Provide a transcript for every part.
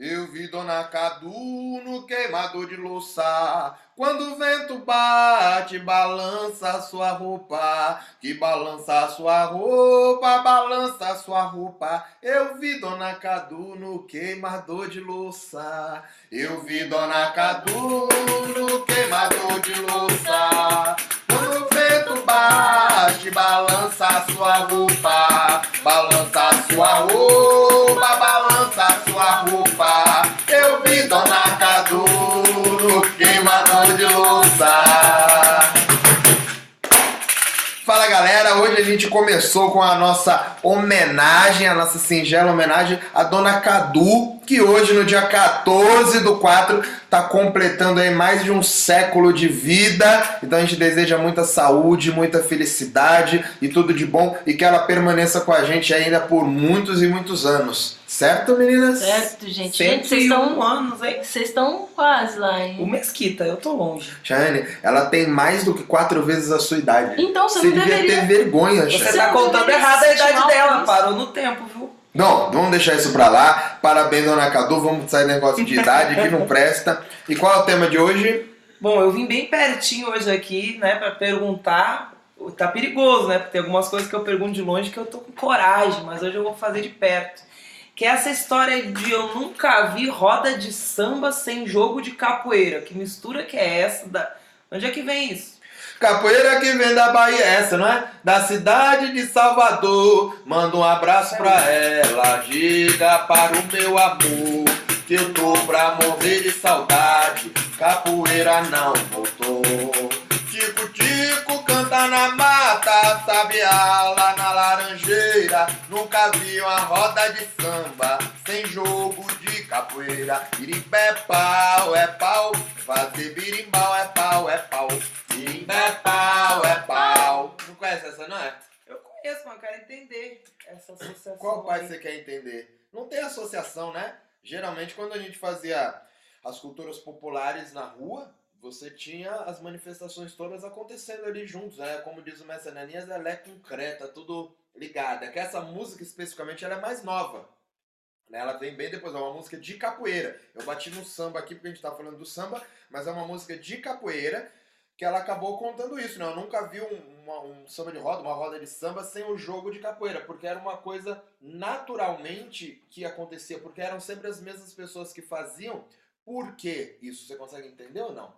Eu vi Dona Cadu no queimador de louça. Quando o vento bate, balança sua roupa. Que balança sua roupa, balança sua roupa. Eu vi Dona Cadu no queimador de louça. Eu vi Dona Cadu no queimador de louça. Bate, balança sua roupa. Balança sua roupa, balança sua roupa. Eu vi gente começou com a nossa homenagem, a nossa singela homenagem à Dona Cadu, que hoje, no dia 14 do 4, está completando aí mais de um século de vida. Então a gente deseja muita saúde, muita felicidade e tudo de bom e que ela permaneça com a gente ainda por muitos e muitos anos. Certo, meninas? Certo, gente. Gente, vocês 101 estão anos, hein? vocês estão quase lá, O hein? Mesquita, eu tô longe. Shane, ela tem mais do que quatro vezes a sua idade. Então você Você não devia deveria. ter vergonha, Você Shane. tá contando errado a idade dela, parou no tempo, viu? Não, vamos deixar isso pra lá. Parabéns, Dona Cadu. Vamos sair negócio de idade que não presta. E qual é o tema de hoje? Bom, eu vim bem pertinho hoje aqui, né, pra perguntar. Tá perigoso, né? Porque tem algumas coisas que eu pergunto de longe que eu tô com coragem, mas hoje eu vou fazer de perto. Que é essa história de eu nunca vi roda de samba sem jogo de capoeira. Que mistura que é essa? Da... Onde é que vem isso? Capoeira que vem da Bahia, essa, não é? Da cidade de Salvador. Manda um abraço pra ela. Diga para o meu amor que eu tô pra morrer de saudade. Capoeira não voltou. Tico, canta na mata, sabiá lá na laranjeira. Nunca vi uma roda de samba sem jogo de capoeira. Birimbé é pau, é pau, fazer birimbau é pau, é pau. Birimbé é pau, é pau. Não conhece essa, não é? Eu conheço, mas eu quero entender essa associação. Qual parte aí. você quer entender? Não tem associação, né? Geralmente, quando a gente fazia as culturas populares na rua, você tinha as manifestações todas acontecendo ali juntos, né? Como diz o Mestre Ananias, ela é concreta, tudo ligado. É que essa música, especificamente, ela é mais nova. né? Ela vem bem depois, é uma música de capoeira. Eu bati no samba aqui porque a gente tá falando do samba, mas é uma música de capoeira que ela acabou contando isso, né? Eu nunca vi um, uma- um samba de roda, uma roda de samba sem o jogo de capoeira, porque era uma coisa naturalmente que acontecia, porque eram sempre as mesmas pessoas que faziam. Por que isso? Você consegue entender ou não?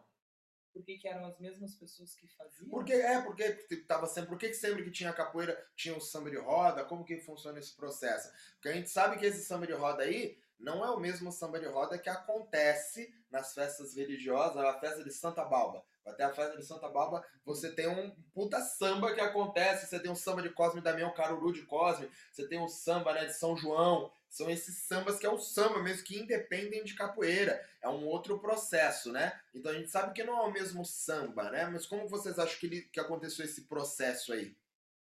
Por que, que eram as mesmas pessoas que faziam? Porque é, porque tava sempre, por que sempre que tinha capoeira tinha o samba de roda? Como que funciona esse processo? Porque a gente sabe que esse samba de roda aí não é o mesmo samba de roda que acontece nas festas religiosas, a festa de Santa Balba. Até a festa de Santa Balba, você tem um puta samba que acontece, você tem um samba de Cosme Damião, Caruru de Cosme, você tem o samba né, de São João, são esses sambas que é o samba mesmo, que independem de capoeira. É um outro processo, né? Então a gente sabe que não é o mesmo samba, né? Mas como vocês acham que, que aconteceu esse processo aí?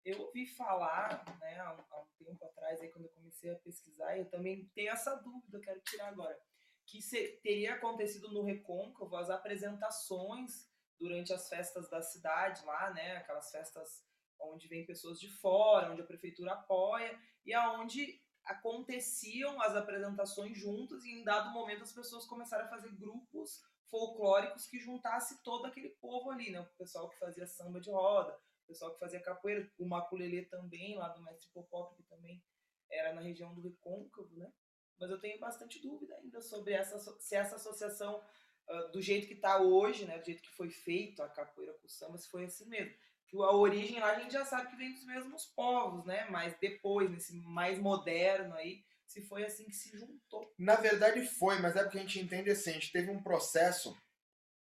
Eu ouvi falar, né, há um, há um tempo atrás, aí, quando eu comecei a pesquisar, eu também tenho essa dúvida, eu quero tirar agora, que se- teria acontecido no Recôncavo as apresentações durante as festas da cidade lá, né, aquelas festas onde vem pessoas de fora, onde a prefeitura apoia, e aonde aconteciam as apresentações juntas, e em dado momento as pessoas começaram a fazer grupos folclóricos que juntasse todo aquele povo ali, né, o pessoal que fazia samba de roda, o pessoal que fazia capoeira, o maculelê também, lá do mestre Popop, que também era na região do Recôncavo, né? Mas eu tenho bastante dúvida ainda sobre essa, se essa associação, ah, do jeito que está hoje, né? Do jeito que foi feito a capoeira com o samba, se foi assim mesmo. Que a origem lá a gente já sabe que vem dos mesmos povos, né? Mas depois, nesse mais moderno aí, se foi assim que se juntou. Na verdade foi, mas é porque a gente entende assim, a gente teve um processo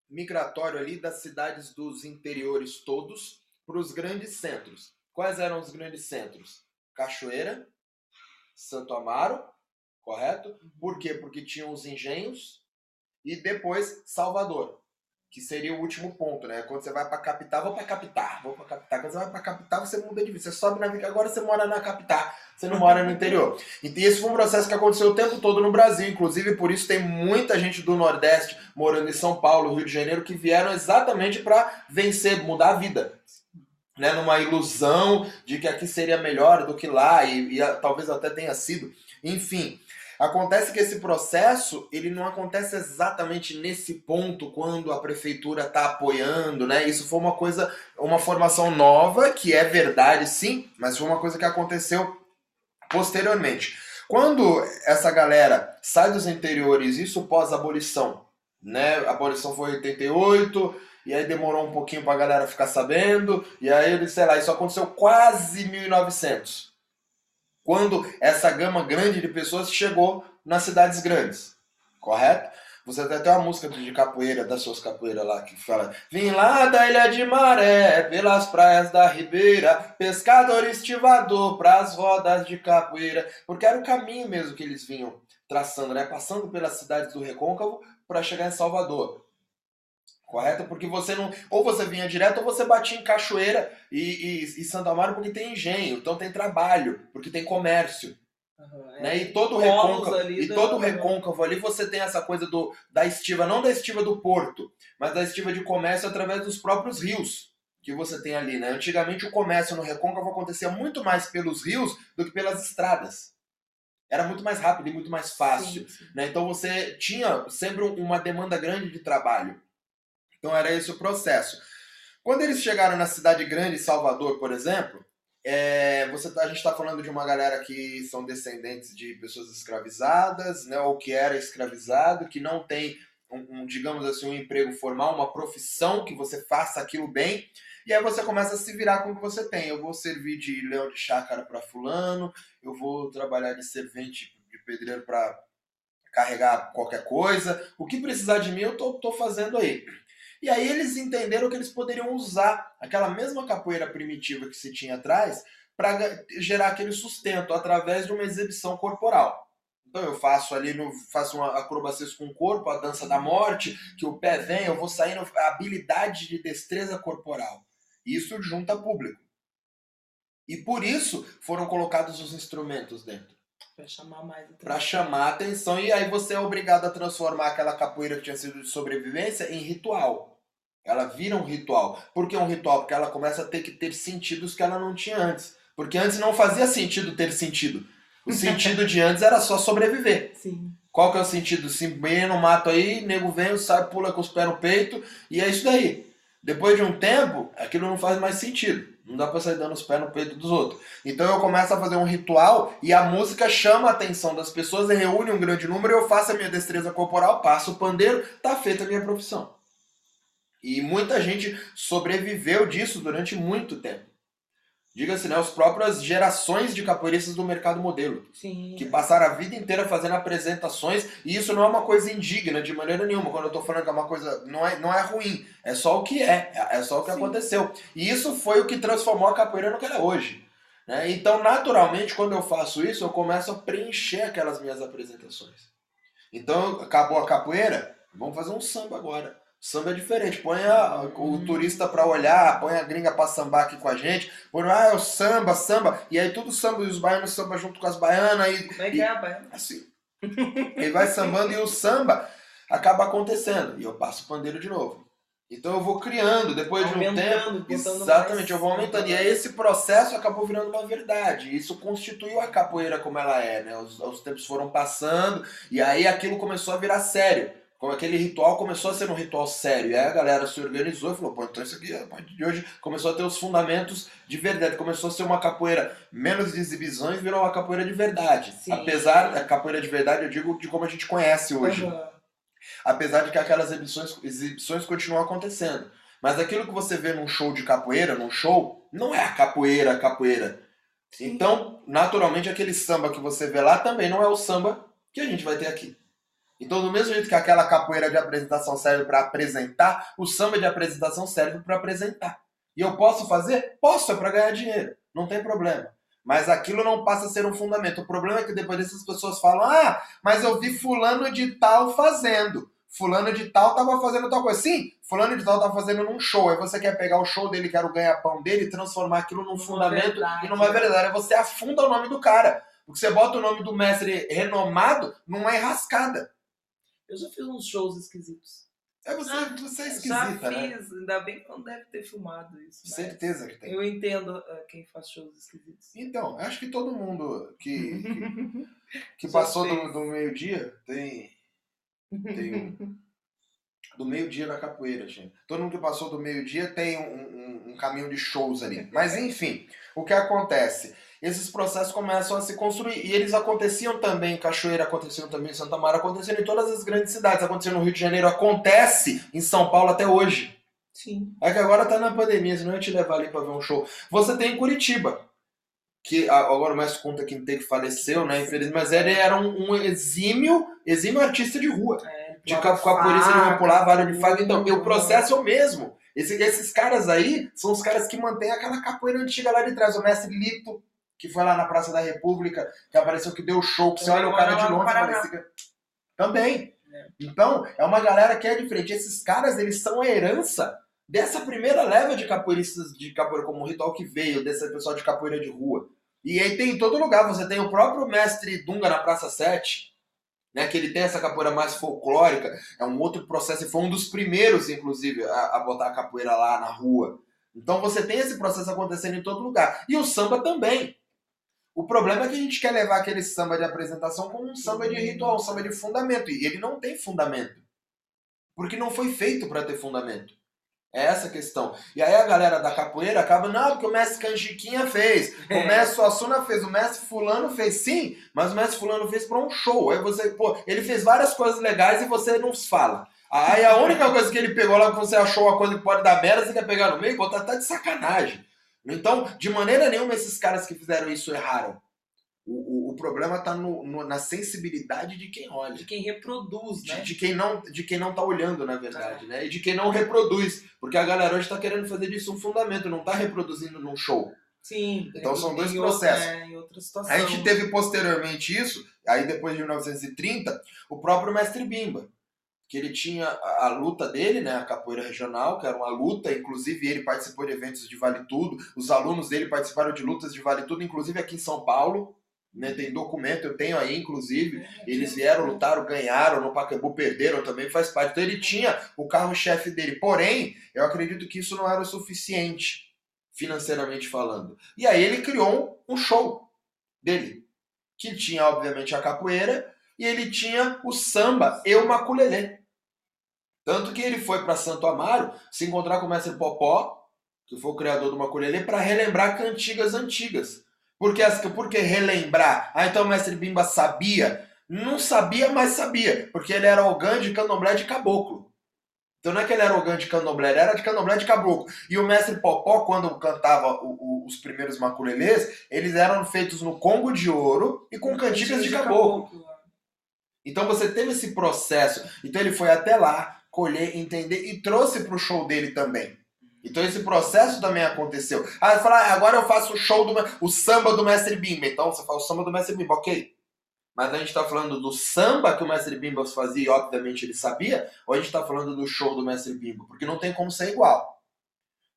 migratório ali das cidades dos interiores todos para os grandes centros. Quais eram os grandes centros? Cachoeira, Santo Amaro, correto? Por quê? Porque tinham os engenhos e depois Salvador, que seria o último ponto, né? Quando você vai para capital, vou para capital, vou para capital. Quando você vai para capital, você muda de vida. Você sobe na vida, agora você mora na capital, você não mora no interior. E esse foi um processo que aconteceu o tempo todo no Brasil, inclusive por isso tem muita gente do Nordeste morando em São Paulo, Rio de Janeiro, que vieram exatamente para vencer, mudar a vida. Né, numa ilusão de que aqui seria melhor do que lá, e, e talvez até tenha sido. Enfim, Acontece que esse processo, ele não acontece exatamente nesse ponto quando a prefeitura está apoiando, né? Isso foi uma coisa, uma formação nova, que é verdade sim, mas foi uma coisa que aconteceu posteriormente. Quando essa galera sai dos interiores, isso pós-abolição, né? A abolição foi em 88, e aí demorou um pouquinho pra galera ficar sabendo, e aí, sei lá, isso aconteceu quase 1900 quando essa gama grande de pessoas chegou nas cidades grandes, correto? Você tem até uma música de capoeira, das suas capoeiras lá, que fala Vim lá da ilha de Maré, pelas praias da Ribeira, pescador estivador, pras rodas de capoeira. Porque era o caminho mesmo que eles vinham traçando, né? Passando pelas cidades do Recôncavo para chegar em Salvador. Correto? Porque você não. Ou você vinha direto ou você batia em Cachoeira e, e, e Santo Amaro porque tem engenho, então tem trabalho, porque tem comércio. Uhum, é. né? E todo recôncavo, e do... todo recôncavo ali você tem essa coisa do, da estiva, não da estiva do porto, mas da estiva de comércio através dos próprios rios que você tem ali. Né? Antigamente o comércio no recôncavo acontecia muito mais pelos rios do que pelas estradas. Era muito mais rápido e muito mais fácil. Sim, sim. Né? Então você tinha sempre uma demanda grande de trabalho. Então era esse o processo. Quando eles chegaram na cidade grande, Salvador, por exemplo, é, você, tá, a gente está falando de uma galera que são descendentes de pessoas escravizadas, né, ou que era escravizado, que não tem, um, um, digamos assim, um emprego formal, uma profissão que você faça aquilo bem. E aí você começa a se virar com o que você tem. Eu vou servir de leão de chácara para fulano, eu vou trabalhar de servente de pedreiro para carregar qualquer coisa. O que precisar de mim, eu tô, tô fazendo aí. E aí eles entenderam que eles poderiam usar aquela mesma capoeira primitiva que se tinha atrás para gerar aquele sustento através de uma exibição corporal. Então eu faço ali, no, faço uma acrobacia com o corpo, a dança da morte, que o pé vem, eu vou saindo, a habilidade de destreza corporal. Isso junta público. E por isso foram colocados os instrumentos dentro. Para chamar mais atenção. Para chamar atenção. E aí você é obrigado a transformar aquela capoeira que tinha sido de sobrevivência em ritual. Ela vira um ritual. Por que um ritual? Porque ela começa a ter que ter sentidos que ela não tinha antes. Porque antes não fazia sentido ter sentido. O sentido de antes era só sobreviver. Sim. Qual que é o sentido? Se bem no mato aí, nego vem, sai, pula com os pés no peito, e é isso daí. Depois de um tempo, aquilo não faz mais sentido. Não dá pra sair dando os pés no peito dos outros. Então eu começo a fazer um ritual e a música chama a atenção das pessoas e reúne um grande número. Eu faço a minha destreza corporal, passo o pandeiro, tá feita a minha profissão. E muita gente sobreviveu disso durante muito tempo. Diga-se, né, as próprias gerações de capoeiristas do mercado modelo. Sim. Que passaram a vida inteira fazendo apresentações, e isso não é uma coisa indigna de maneira nenhuma. Quando eu estou falando que é uma coisa. Não é, não é ruim. É só o que é. É só o que Sim. aconteceu. E isso foi o que transformou a capoeira no que ela é hoje. Né? Então, naturalmente, quando eu faço isso, eu começo a preencher aquelas minhas apresentações. Então, acabou a capoeira, vamos fazer um samba agora. Samba é diferente. Põe a, o hum. turista pra olhar, põe a gringa pra sambar aqui com a gente. Põe, ah, é o samba, samba. E aí tudo samba, e os baianos samba junto com as baianas. E, Como é que e, é a baiana? Assim. e vai sambando e o samba acaba acontecendo. E eu passo o pandeiro de novo. Então eu vou criando, depois de um tempo. Exatamente, eu vou aumentando. E aí esse processo acabou virando uma verdade. Isso constituiu a capoeira como ela é, né? Os, os tempos foram passando e aí aquilo começou a virar sério como aquele ritual começou a ser um ritual sério. E aí a galera se organizou e falou, pô, então isso aqui, a partir de hoje, começou a ter os fundamentos de verdade. Começou a ser uma capoeira menos de exibições, virou uma capoeira de verdade. Sim. Apesar da capoeira de verdade, eu digo de como a gente conhece hoje. Uhum. Apesar de que aquelas exibições, exibições continuam acontecendo. Mas aquilo que você vê num show de capoeira, num show, não é a capoeira, a capoeira. Sim. Então, naturalmente, aquele samba que você vê lá também não é o samba que a gente vai ter aqui. Então, do mesmo jeito que aquela capoeira de apresentação serve para apresentar, o samba de apresentação serve para apresentar. E eu posso fazer? Posso, é para ganhar dinheiro. Não tem problema. Mas aquilo não passa a ser um fundamento. O problema é que depois dessas pessoas falam: ah, mas eu vi fulano de tal fazendo. Fulano de tal estava fazendo tal coisa. Sim, fulano de tal estava fazendo num show. Aí você quer pegar o show dele, quer o ganha-pão dele transformar aquilo num fundamento verdade, e numa verdade. Aí você afunda o nome do cara. Porque você bota o nome do mestre renomado numa enrascada. Eu já fiz uns shows esquisitos. É você, Ah, você é Já esquisita, né? fiz, ainda bem que não deve ter filmado isso. Certeza que tem. Eu entendo ah, quem faz shows esquisitos. Então, acho que todo mundo que, que, que Já passou do, do meio-dia tem, tem um, do meio-dia na capoeira, gente. Todo mundo que passou do meio-dia tem um, um- um caminho de shows ali. Mas enfim, o que acontece? Esses processos começam a se construir. E eles aconteciam também em Cachoeira, aconteciam também em Santa Mara, aconteciam em todas as grandes cidades. Aconteceu no Rio de Janeiro, acontece em São Paulo até hoje. Sim. É que agora tá na pandemia, senão eu ia te levar ali pra ver um show. Você tem em Curitiba, que a- agora o mestre Conta Quinte que faleceu, né? Infelizmente, mas ele era um, um exímio, exímio artista de rua. É, De pulava cap- capoeirista, ele vai pular vara de faca. Então, o tudo. processo é o mesmo. Esse- esses caras aí são os caras que mantêm aquela capoeira antiga lá de trás. O mestre Lito, que foi lá na Praça da República, que apareceu que deu show, que você olha o cara de longe e parecia que... Também. É. Então, é uma galera que é diferente. Esses caras, eles são a herança dessa primeira leva de capoeiristas de capoeira como ritual que veio, desse pessoal de capoeira de rua. E aí tem em todo lugar. Você tem o próprio mestre Dunga na Praça 7, né, que ele tem essa capoeira mais folclórica. É um outro processo, e foi um dos primeiros, inclusive, a, a botar a capoeira lá na rua. Então você tem esse processo acontecendo em todo lugar. E o samba também. O problema é que a gente quer levar aquele samba de apresentação como um samba de ritual, um samba de fundamento. E ele não tem fundamento. Porque não foi feito para ter fundamento. É essa a questão. E aí a galera da capoeira acaba, não, porque o mestre Canjiquinha fez, o É. mestre Suassuna fez, o mestre Fulano fez, sim, mas o mestre Fulano fez para um show. Aí você, pô, ele fez várias coisas legais e você não fala. Aí a única coisa que ele pegou lá que você achou uma coisa que pode dar merda, você quer pegar no meio, botar tá de sacanagem. Então, de maneira nenhuma, esses caras que fizeram isso erraram. O, o, o problema tá no- na sensibilidade de quem olha. De quem reproduz, De, né? de quem não, de quem não tá olhando, na verdade, né? E de quem não reproduz. Porque a galera hoje tá querendo fazer disso um fundamento, não tá reproduzindo num show. Sim. Então são dois outra- processos. é, outra situação. A gente teve posteriormente isso, aí depois de 1930, o próprio Mestre Bimba. Que ele tinha a, a luta dele, né? A capoeira regional, que era uma luta, inclusive ele participou de eventos de Vale Tudo, os alunos dele participaram de lutas de Vale Tudo, inclusive aqui em São Paulo. Né, tem documento, eu tenho aí, inclusive. Eles vieram, lutaram, ganharam, no Pacaembu perderam, também faz parte. Então ele tinha o carro-chefe dele. Porém, eu acredito que isso não era o suficiente, financeiramente falando. E aí ele criou um show dele, que tinha, obviamente, a capoeira e ele tinha o samba e o maculelê. Tanto que ele foi para Santo Amaro se encontrar com o mestre Popó, que foi o criador do maculelê, para relembrar cantigas antigas. Porque, as, por que relembrar? Ah, então o mestre Bimba sabia? Não sabia, mas sabia. Porque ele era ogã de candomblé de caboclo. Então não é que ele era ogã de candomblé, ele era de candomblé de caboclo. E o mestre Popó, quando cantava o- o- os primeiros maculelês, eles eram feitos no Congo de Ouro e com cantigas de caboclo. Então você teve esse processo. Então ele foi até lá, colher, entender e trouxe pro show dele também. Então esse processo também aconteceu. Ah, você fala, ah, agora eu faço o show do o samba do mestre Bimba. Então você faz o samba do mestre Bimba, ok. Mas a gente está falando do samba que o mestre Bimba fazia e obviamente ele sabia, ou a gente está falando do show do mestre Bimba? Porque não tem como ser igual.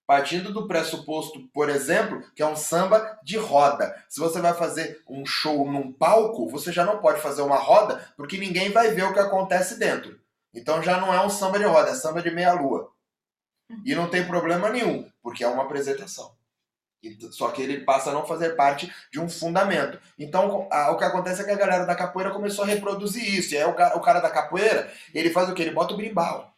Partindo do pressuposto, por exemplo, que é um samba de roda. Se você vai fazer um show num palco, você já não pode fazer uma roda, porque ninguém vai ver o que acontece dentro. Então já não é um samba de roda, é samba de meia-lua. E não tem problema nenhum, porque é uma apresentação. Só que ele passa a não fazer parte de um fundamento. Então, a- o que acontece é que a galera da capoeira começou a reproduzir isso. E aí o cara, o cara da capoeira, ele faz o quê? Ele bota o brimbal.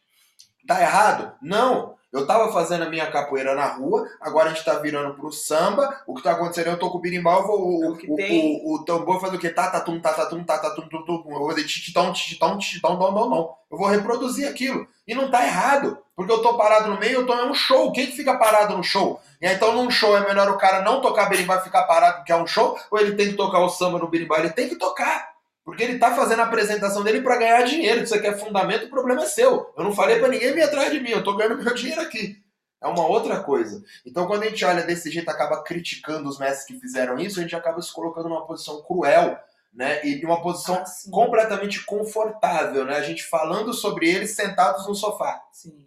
Tá errado? Não. Eu tava fazendo a minha capoeira na rua, agora a gente tá virando pro samba. O que tá acontecendo? Eu tô com o birimbau, eu vou, o, É o que o, tem. o, o tambor faz o quê? Tá, tá, tum, tá, tá, tum, tá, tum, tum, tum. Eu vou fazer tititão, tititão, tititão, dom, dom, dom. Eu vou reproduzir aquilo. E não tá errado, porque eu tô parado no meio, eu tô em um show. Quem que fica parado no show? E aí, então, num show é melhor o cara não tocar berimbau e ficar parado porque é um show? Ou ele tem que tocar o samba no berimbau? Ele tem que tocar. Porque ele tá fazendo a apresentação dele para ganhar dinheiro. Se você quer fundamento, o problema é seu. Eu não falei para ninguém vir atrás de mim, eu tô ganhando meu dinheiro aqui. É uma outra coisa. Então, quando a gente olha desse jeito, acaba criticando os mestres que fizeram isso, a gente acaba se colocando numa posição cruel, né? E numa posição Ah, completamente confortável, né? A gente falando sobre eles sentados no sofá. Sim.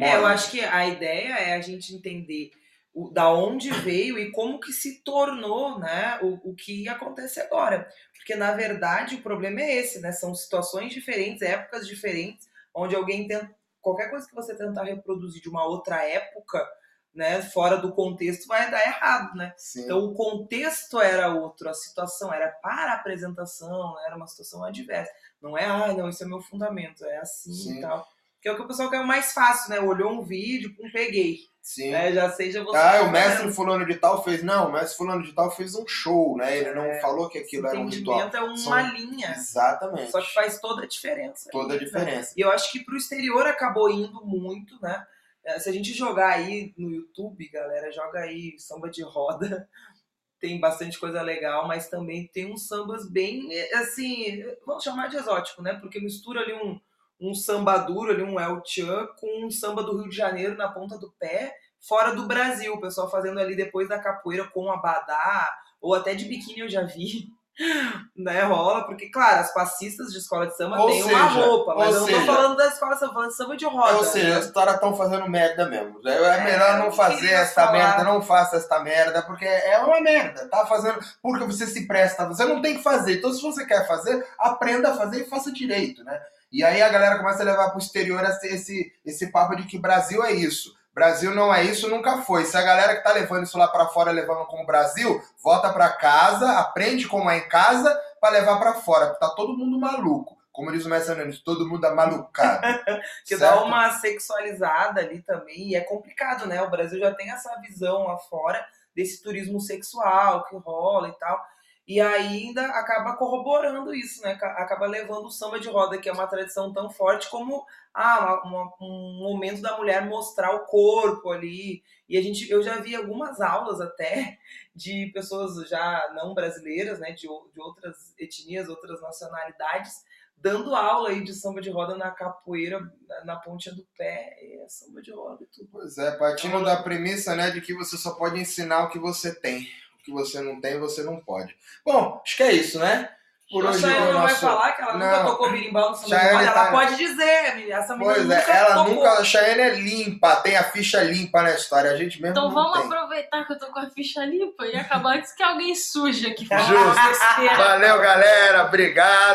É, eu acho que a ideia é a gente entender o, da onde veio e como que se tornou né, o, o que acontece agora. Porque, na verdade, o problema é esse, né? São situações diferentes, épocas diferentes, onde alguém ten- qualquer coisa que você tentar reproduzir de uma outra época, né, fora do contexto, vai dar errado, né? Sim. Então o contexto era outro, a situação era para a apresentação, era uma situação adversa. Não é, ah, não, isso é meu fundamento, é assim Sim. e tal. Que é o que o pessoal quer mais fácil, né? Olhou um vídeo, pum, peguei. Sim. Né? Já sei, já vou Ah, o mestre fazendo. fulano de tal fez. Não, o mestre fulano de tal fez um show, né? Ele não É, falou que aquilo era um ritual. é uma São- linha. Exatamente. Só que faz toda a diferença. Toda a né? diferença. E eu acho que pro exterior acabou indo muito, né? Eh, Se a gente jogar aí no YouTube, galera, joga aí samba de roda. Tem bastante coisa legal, mas também tem uns sambas bem, eh, assim, vamos chamar de exótico, né? Porque mistura ali um, um samba duro, ali um El Chan, com um samba do Rio de Janeiro na ponta do pé, fora do Brasil. O pessoal fazendo ali depois da capoeira com abadá, ou até de biquíni eu já vi. Né, rola, porque, claro, as passistas de escola de samba Ou têm uma seja, roupa, mas eu não seja- tô falando da escola de samba, falando de samba de roda. Ou seja, né? os caras estão fazendo merda mesmo. É, é melhor não fazer esta falar. merda, não faça esta merda, porque é uma merda. Tá fazendo porque você se presta. Você não tem que fazer. Então, se você quer fazer, aprenda a fazer e faça direito, né? E aí a galera começa a levar pro exterior esse, esse, papo de que Brasil é isso. Brasil não é isso, nunca foi. Se a galera que tá levando isso lá pra fora, levando como Brasil, volta pra casa, aprende como é em casa pra levar pra fora, porque tá todo mundo maluco. Como diz o mestre Nunes, todo mundo é malucado. que certo? dá uma sexualizada ali também, e é complicado, né? O Brasil já tem essa visão lá fora desse turismo sexual que rola e tal. E ainda acaba corroborando isso, né? Ca- Acaba levando o samba de roda, que é uma tradição tão forte, como ah, uma- um momento da mulher mostrar o corpo ali. E a gente, eu já vi algumas aulas até de pessoas já não brasileiras, né? De, de outras etnias, outras nacionalidades, dando aula aí de samba de roda na capoeira, na, pontinha do pé, e é samba de roda e tudo. Pois é, partindo da premissa, né, de que você só pode ensinar o que você tem. Que você não tem, você não pode. Bom, acho que é isso, né? Por a Chayane é não vai nosso... falar que ela nunca Não. tocou birimbau no samba de Chayane tá- ela pode dizer, essa menina Pois nunca é, ela tocou. nunca... A Cheyenne é limpa, tem a ficha limpa na história. A gente mesmo Então não vamos tem. aproveitar que eu tô com a ficha limpa e acabar antes que alguém suja aqui. Justo. Valeu, galera. Obrigado.